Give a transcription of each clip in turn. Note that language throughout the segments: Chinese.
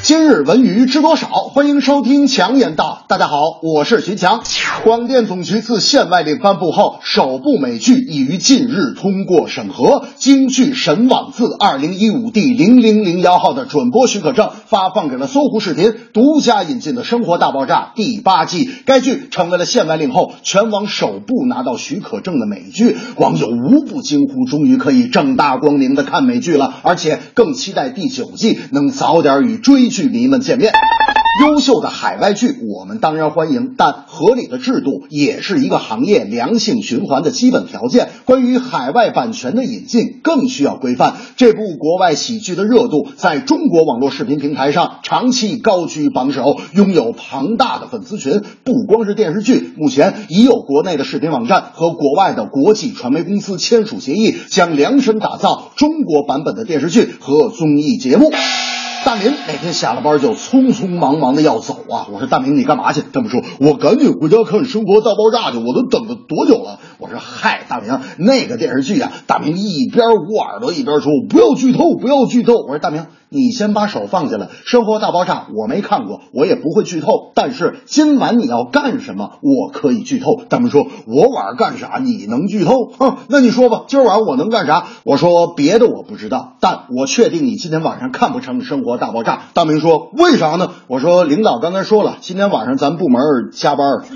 今日文娱知多少？欢迎收听强言道。大家好，我是徐强。广电总局自限外令颁布后，首部美剧已于近日通过审核，京剧神网自二零一五第零零零幺号的准播许可证发放给了搜狐视频，独家引进的《生活大爆炸》第八季。该剧成为了限外令后全网首部拿到许可证的美剧，网友无不惊呼：终于可以正大光明的看美剧了，而且更期待第九季能早点与追剧迷们见面。优秀的海外剧我们当然欢迎，但合理的制度也是一个行业良性循环的基本条件。关于海外版权的引进更需要规范。这部国外喜剧的热度在中国网络视频平台上长期高居榜首，拥有庞大的粉丝群。不光是电视剧，目前已有国内的视频网站和国外的国际传媒公司签署协议，将量身打造中国版本的电视剧和综艺节目。大明那天下了班就匆匆忙忙的要走啊！我说大明你干嘛去？他们说，我赶紧回家看《生活大爆炸》去，我都等了多久了？我说嗨，大明那个电视剧啊，大明一边捂耳朵一边说不要剧透，不要剧透。我说大明，你先把手放下来，《生活大爆炸》我没看过，我也不会剧透。但是今晚你要干什么，我可以剧透。大明说，我晚上干啥你能剧透？哼，那你说吧，今儿晚上我能干啥？我说别的我不知道，但我确定你今天晚上看不成《生活大爆炸》。大明说为啥呢？我说领导刚才说了，今天晚上咱部门加班。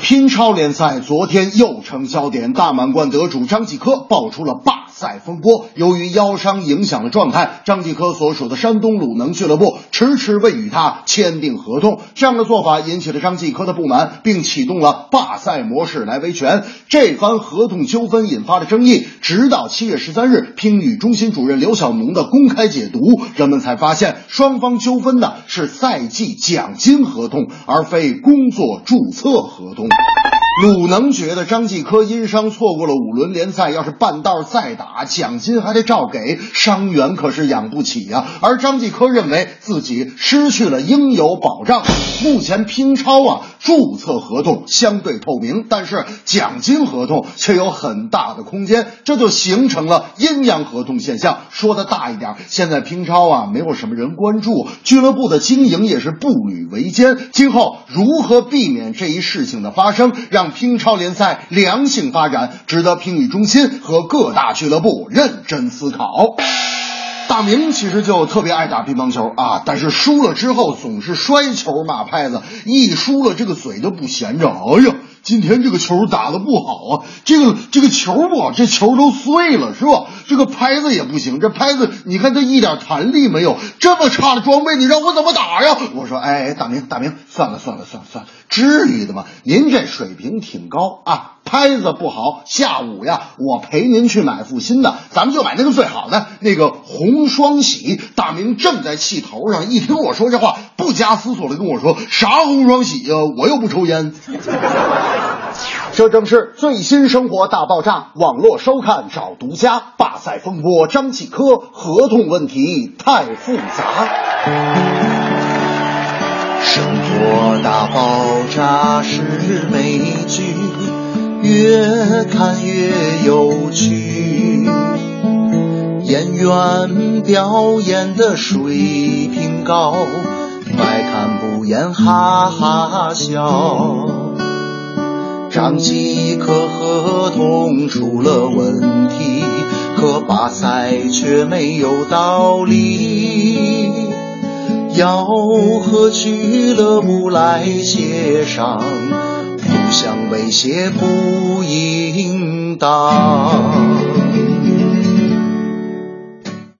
乒超联赛昨天又成焦点，大满贯得主张继科爆出了罢赛风波。由于腰伤影响了状态，张继科所属的山东鲁能俱乐部迟迟未与他签订合同。这样的做法引起了张继科的不满，并启动了罢赛模式来维权。这番合同纠纷引发了争议，直到七月十三日，乒羽中心主任刘晓农的公开解读，人们才发现双方纠纷的是赛季奖金合同，而非工作注册合同。鲁能觉得张继科因伤错过了五轮联赛，要是半道再打，奖金还得照给，伤员可是养不起呀。而张继科认为自己失去了应有保障。目前乒超啊，注册合同相对透明，但是奖金合同却有很大的空间，这就形成了阴阳合同现象。说的大一点，现在乒超啊，没有什么人关注，俱乐部的经营也是步履维艰。今后如何避免这一事情的发生，让乒超联赛良性发展，值得乒羽中心和各大俱乐部认真思考。大明其实就特别爱打乒乓球啊，但是输了之后总是摔球骂拍子，一输了这个嘴就不闲着。哎呀，今天这个球打的不好啊，这个这个球不好，这球都碎了是吧？这个拍子也不行，这拍子你看它一点弹力没有，这么差的装备你让我怎么打呀？我说，哎，大明大明，算了算了算了算了，至于的吗？您这水平挺高啊。拍子不好，下午呀，我陪您去买副新的，咱们就买那个最好的，那个红双喜。大明正在气头上，一听我说这话，不加思索的跟我说：“啥红双喜呀？我又不抽烟。”这正是最新生活大爆炸，网络收看找独家。罢赛风波，张继科合同问题太复杂。生活大爆炸是美剧。越看越有趣，演员表演的水平高，百看不厌，哈哈笑。张继科合同出了问题，可罢赛却没有道理，要和俱乐部来协商。互相威胁不应当。